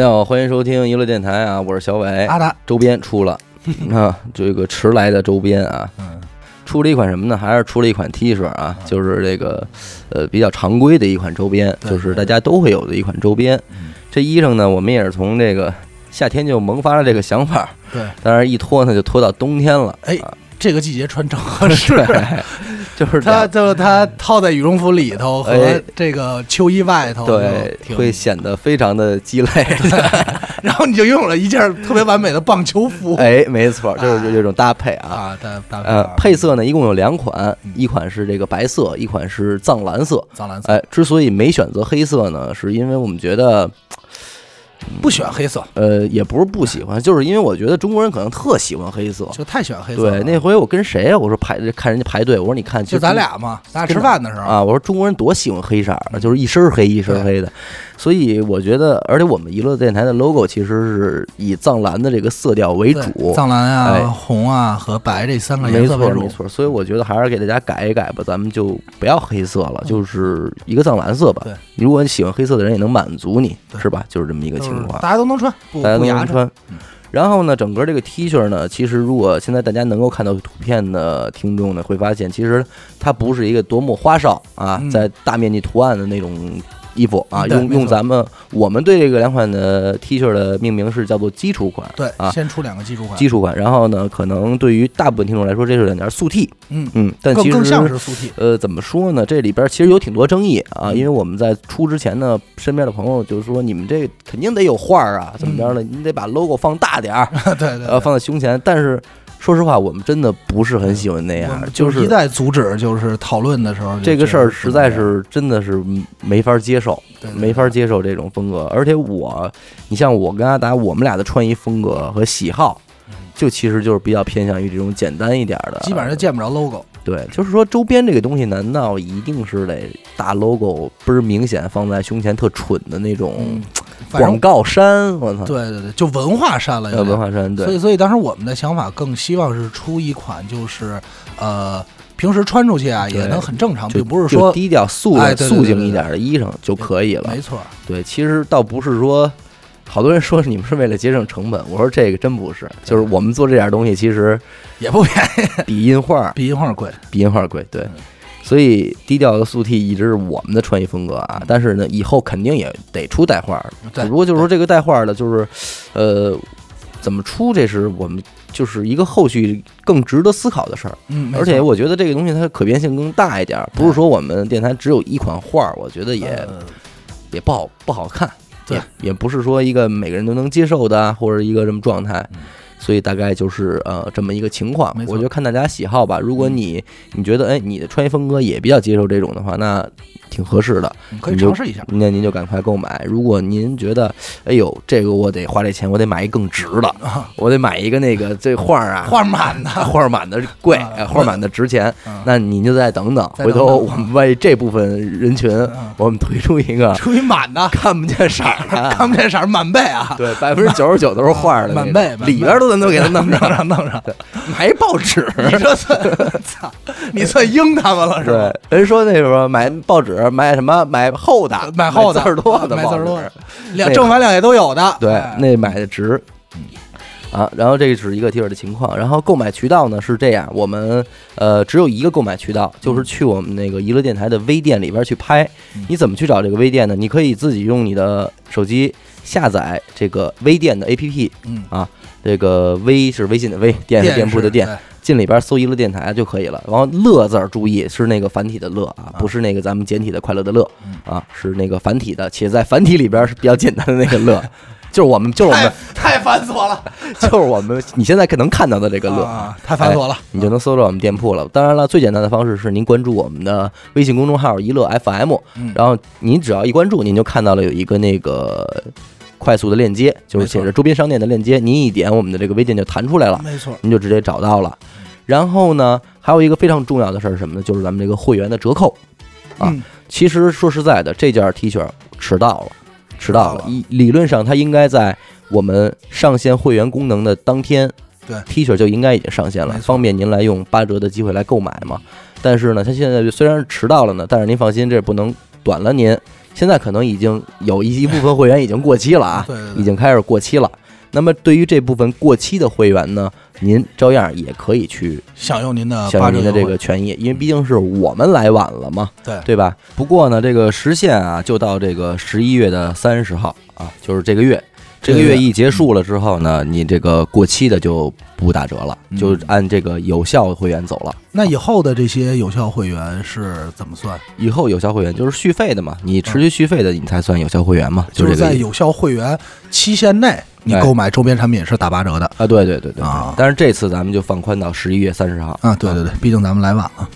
大家好，欢迎收听娱乐电台啊，我是小伟。阿达，周边出了。啊，这个迟来的周边啊，嗯，出了一款什么呢？还是出了一款 T 恤啊，就是这个呃比较常规的一款周边，对就是大家都会有的一款周边。嗯。这衣裳呢，我们也是从这个夏天就萌发了这个想法，对，当然一拖呢就拖到冬天了。哎啊。这个季节穿正合适。对，就是它就它套在羽绒服里头和哎这个秋衣外头，对，会显得非常的鸡肋。然后你就拥有了一件特别完美的棒球服哎，没错，就是这种搭配啊。啊，搭搭呃，配色呢一共有两款，嗯一款是这个白色，一款是藏蓝色。藏蓝色，哎，之所以没选择黑色呢，是因为我们觉得，不喜欢黑色，呃，也不是不喜欢，就是因为我觉得中国人可能特喜欢黑色。就太喜欢黑色了。对，那回我跟谁啊？我说排看人家排队，我说你看，就咱俩嘛，咱俩吃饭的时候，啊，我说中国人多喜欢黑色儿，就是一身黑一身黑的，所以我觉得，而且我们娱乐电台的 logo 其实是以藏蓝的这个色调为主，藏蓝啊、哎红啊和白这三个颜色为主错没。错，所以我觉得还是给大家改一改吧，咱们就不要黑色了，就是一个藏蓝色吧对。如果你喜欢黑色的人也能满足你，是吧？就是这么一个就是情况，大家都能穿，大家。都能穿嗯。然后呢，整个这个 T 恤呢，其实如果现在大家能够看到图片的听众呢，会发现其实它不是一个多么花哨啊，嗯在大面积图案的那种衣服啊，用用咱们我们对这个两款的 T 恤的命名是叫做基础款。对啊，先出两个基础款，基础款，然后呢，可能对于大部分听众来说，这是两件素 T，嗯，嗯，但其实更更像是速 T。呃，怎么说呢？这里边其实有挺多争议啊，嗯因为我们在出之前呢，身边的朋友就是说，你们这肯定得有画儿啊，怎么着呢？你得把 logo 放大点儿，对对对，呃，放在胸前。但是说实话，我们真的不是很喜欢那样就是一再阻止，就是讨论的时候，这个事儿实在是是真的是没法接受，没法接受这种风格。而且我，你像我跟阿达，我们俩的穿衣风格和喜好。就其实就是比较偏向于这种简单一点儿的，基本上就见不着 logo。对，就是说周边这个东西，难道一定是得大 logo 倍儿明显放在胸前特蠢的那种广告衫？我操！对对对，就文化衫了，文化衫，对，所以所以当时我们的想法更希望是出一款，就是呃，平时穿出去啊也能很正常，并不是说低调素素净一点的衣裳就可以了没。错，对，其实倒不是说，好多人说你们是为了节省成本，我说这个真不是，就是我们做这点东西，其实也不便宜，比印画比印画贵。比印画贵，对嗯。所以低调的素 T 一直是我们的穿衣风格啊，但是呢，以后肯定也得出带画儿。只不过就是说这个带画儿的，就是，呃，怎么出，这是我们就是一个后续更值得思考的事儿。嗯，而且我觉得这个东西它可变性更大一点儿，不是说我们电台只有一款画儿，我觉得也呃。也不好不好看，对。也也不是说一个每个人都能接受的啊，或者一个什么状态。嗯。所以大概就是呃这么一个情况。我觉得看大家喜好吧。如果你你觉得哎你的穿衣风格也比较接受这种的话，那挺合适的。嗯可以尝试一下。那您就赶快购买。如果您觉得，哎呦，这个我得花这钱，我得买一更值的，啊。我得买一个那个这画儿啊，画满的，画满的贵，画满的值钱，嗯那您就再等等，回头我们为这部分人群，嗯我们推出一个出一满的，看不见色儿，看不见色儿满背啊，对，百分之九十九都是画儿的，满背里边儿都咱都给他弄上，弄上弄上。买报纸。你这算操，你算应他们了是吧？人说那时候买报纸，买什么？买 厚的，买厚的字儿多的买字儿多的两正反两页都有的。对哎，那买的值。啊，然后这个是一个 T 恤的情况，然后购买渠道呢是这样，我们呃只有一个购买渠道，就是去我们那个娱乐电台的微店里边去拍嗯。你怎么去找这个微店呢？你可以自己用你的手机下载这个微店的 APP，嗯，这个微是微信的微，店是店铺的店，进里边搜娱乐电台就可以了。然后乐字儿注意是那个繁体的乐啊，啊。不是那个咱们简体的快乐的乐嗯。啊，是那个繁体的，且在繁体里边是比较简单的那个乐，就是我们就是我们太太繁琐了，就是我们你现在可能看到的这个乐。啊，太繁琐了，你就能搜到我们店铺了。当然了，最简单的方式是您关注我们的微信公众号“一乐 FM”，嗯然后您只要一关注，您就看到了有一个那个快速的链接，就是写着周边商店的链接，您一点我们的这个微店就弹出来了，没错，您就直接找到了。然后呢，还有一个非常重要的事儿是什么呢？就是咱们这个会员的折扣。啊嗯其实说实在的，这件 T 恤迟到了，迟到了迟到。了理理论上它应该在我们上线会员功能的当天，对，T 恤就应该已经上线了方便您来用八折的机会来购买嘛。但是呢，它现在虽然迟到了呢，但是您放心，这不能短了您，现在可能已经有一一部分会员已经过期了啊，对对对已经开始过期了。那么对于这部分过期的会员呢，您照样也可以去享用您的享用您的这个权益，因为毕竟是我们来晚了嘛，对对吧？不过呢，这个时限啊，就到这个十一月的三十号啊，就是这个月。这个月一结束了之后呢，你这个过期的就不打折了，嗯就按这个有效会员走了。那以后的这些有效会员是怎么算？以后有效会员就是续费的嘛，你持续续费的，你才算有效会员嘛，嗯就是在有效会员期限内，你哎购买周边产品是打八折的啊，对对对对对啊但是这次咱们就放宽到十一月三十号啊！对对对，毕竟咱们来晚了。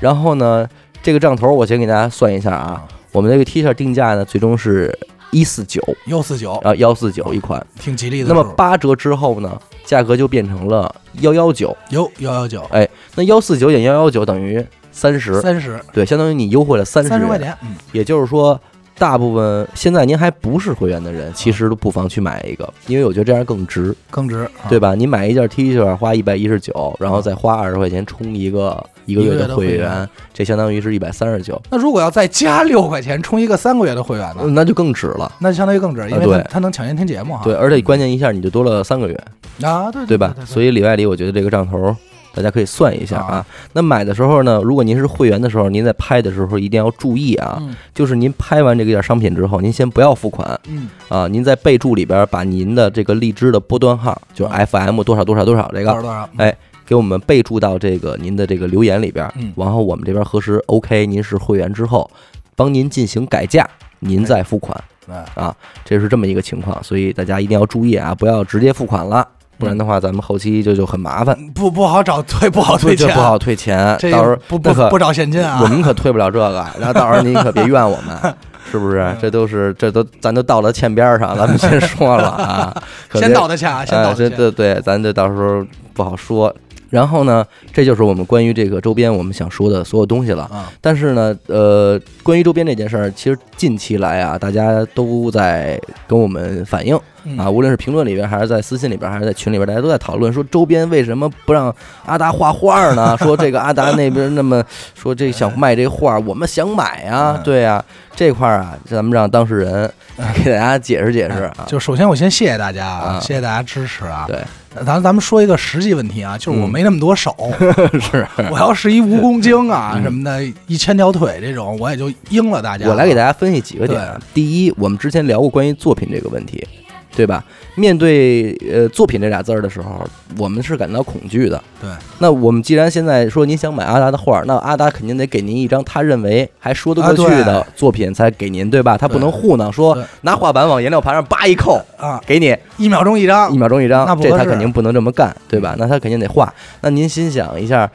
然后呢，这个账头我先给大家算一下啊，我们这个 T 恤定价呢，最终是一四九，幺四九啊幺四九一款。挺吉利的那。么八折之后呢，价格就变成了幺幺九。哟幺幺九哎，那幺四九减幺幺九等于三十，三十对，相当于你优惠了三十三十块。钱，嗯，也就是说，大部分现在您还不是会员的人，其实都不妨去买一个，因为我觉得这样更值，更值，啊对吧？你买一件 T 恤花一百一十九，然后再花二十块钱充一个一个月的会员员，这相当于是一百三十九，那如果要再加六块钱充一个三个月的会员呢？那就更值了。那就相当于更值，因为对它它能抢先听节目哈。对，而且关键一下你就多了三个月，啊，对对吧？所以以里外里，我觉得这个账头大家可以算一下啊啊。那买的时候呢，如果您是会员的时候，您在拍的时候一定要注意啊，嗯就是您拍完这个件商品之后，您先不要付款嗯，啊，您在备注里边把您的这个荔枝的波段号，就是 FM 多少多少多少这个，多少多少？哎，给我们备注到这个您的这个留言里边，嗯然后我们这边核实 OK，您是会员之后，帮您进行改价，您再付款。哎，啊，这是这么一个情况，所以大家一定要注意啊，不要直接付款了，不然的话咱们后期就就很麻烦，不不好找退，不好退钱，就不好退钱，到时候不不不找现金啊。我们可退不了这个，然后到时候您可别怨我们。是不是？这都是，这都咱都到了欠边儿上，咱们先说了啊，可先别道的钱啊，先哎，道的歉。这对对，咱这到时候不好说。然后呢，这就是我们关于这个周边我们想说的所有东西了。啊，但是呢，呃，关于周边这件事儿，其实近期来啊，大家都在跟我们反映嗯啊，无论是评论里边，还是在私信里边，还是在群里边，大家都在讨论说周边为什么不让阿达画画呢？说这个阿达那边那么说这想卖这画，我们想买啊嗯，对啊，这块儿啊，咱们让当事人给大家解释解释啊。就首先我先谢谢大家啊谢谢大家支持啊。对，咱咱们说一个实际问题啊，就是我嗯没那么多手，是 我要是一蜈蚣精啊嗯什么的，一千条腿这种，我也就应了大家了。我来给大家分析几个点啊。第一，我们之前聊过关于作品这个问题，对吧？面对呃作品这俩字儿的时候，我们是感到恐惧的。对，那我们既然现在说您想买阿达的画，那阿达肯定得给您一张他认为还说得过去的啊作品才给您，对吧？他不能糊弄，说拿画板往颜料盘上叭一扣，啊，给你一秒钟一张一，秒钟一张那，这他肯定不能这么干，对吧？那他肯定得画。那您心想一下，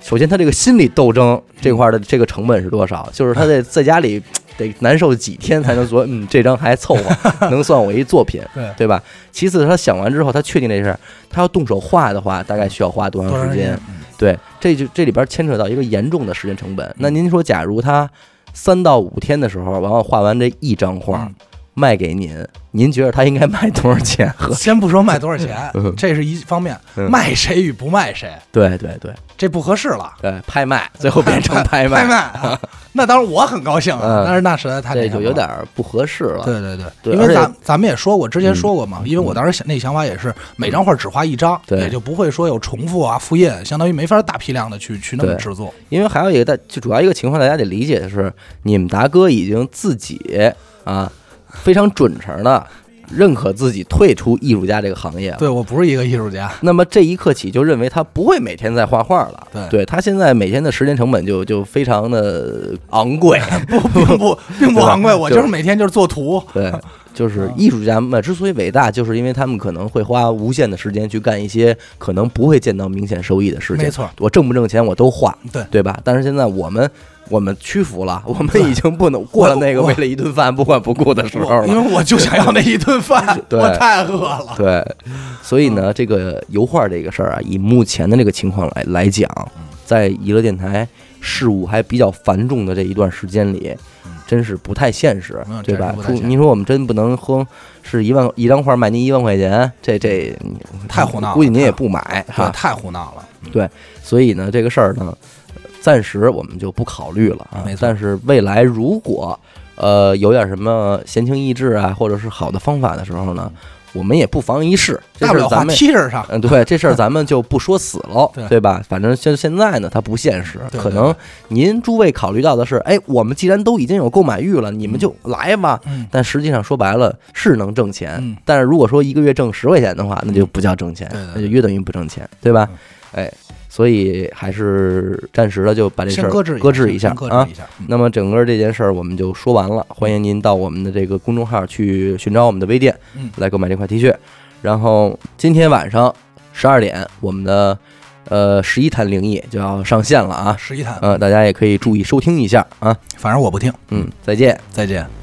首先他这个心理斗争这块儿的这个成本是多少？就是他在 在家里得难受几天才能说，嗯，这张还凑合，能算我一作品，对，对吧？其次，他想完之后，他确定这事儿，他要动手画的话，大概需要花多长时间对，这就这里边牵扯到一个严重的时间成本。那您说，假如他三到五天的时候，完了画完这一张画嗯卖给您，您觉得他应该卖多少钱？先不说卖多少钱 嗯，这是一方面，嗯。卖谁与不卖谁，对对对。这不合适了。对，拍卖最后变成 拍卖，拍卖啊，那当然我很高兴啊嗯，但是那实在太那这就有点儿不合适了。对对对，因为咱咱们也说过，之前说过嘛，嗯。因为我当时想那想法也是每张画只画一张，也就不会说有重复啊、复印，相当于没法大批量的去去那么制作。因为还有一个大，就主要一个情况，大家得理解的是，你们达哥已经自己啊非常准成的认可自己退出艺术家这个行业了。对我不是一个艺术家，那么这一刻起，就认为他不会每天在画画了。对他现在每天的时间成本就就非常的昂贵。不并不 并不昂贵，我就就是每天就是做图。对，就是艺术家们之所以伟大，就是因为他们可能会花无限的时间去干一些可能不会见到明显收益的事情。没错，我挣不挣钱我都画，对对吧？但是现在我们我们屈服了，我们已经不能过了那个为了一顿饭不管不顾的时候了因。为我就想要那一顿饭，我太饿了。对，所以呢，这个油画这个事儿啊，以目前的这个情况来来讲，在娱乐电台事务还比较繁重的这一段时间里嗯，真是不太现实嗯，对吧你说我们真不能哼，是一万一张画卖您一万块钱，这这太胡闹了估计您也不买。太胡闹了。对，所以呢，这个事儿呢，暂时我们就不考虑了啊没错。但是未来如果呃有点什么闲情逸致啊，或者是好的方法的时候呢，我们也不妨一试。这大不了画事儿咱们对，这事儿咱们就不说死喽，对对吧？反正现现在呢，它不现实，对对可能您诸位考虑到的是，哎，我们既然都已经有购买欲了，你们就来吧。嗯，但实际上说白了是能挣钱，嗯但是如果说一个月挣十块钱的话，那就不叫挣钱，对对对那就约等于不挣钱，对吧？哎，所以还是暂时的就把这事儿搁置搁置一下啊搁置。一下。嗯那么整个这件事儿我们就说完了，欢迎您到我们的这个公众号去寻找我们的微店，嗯来购买这块 T 恤。然后今天晚上十二点，我们的呃十一谈灵异就要上线了啊，十一谈，呃，大家也可以注意收听一下啊。反正我不听。嗯，再见。再见。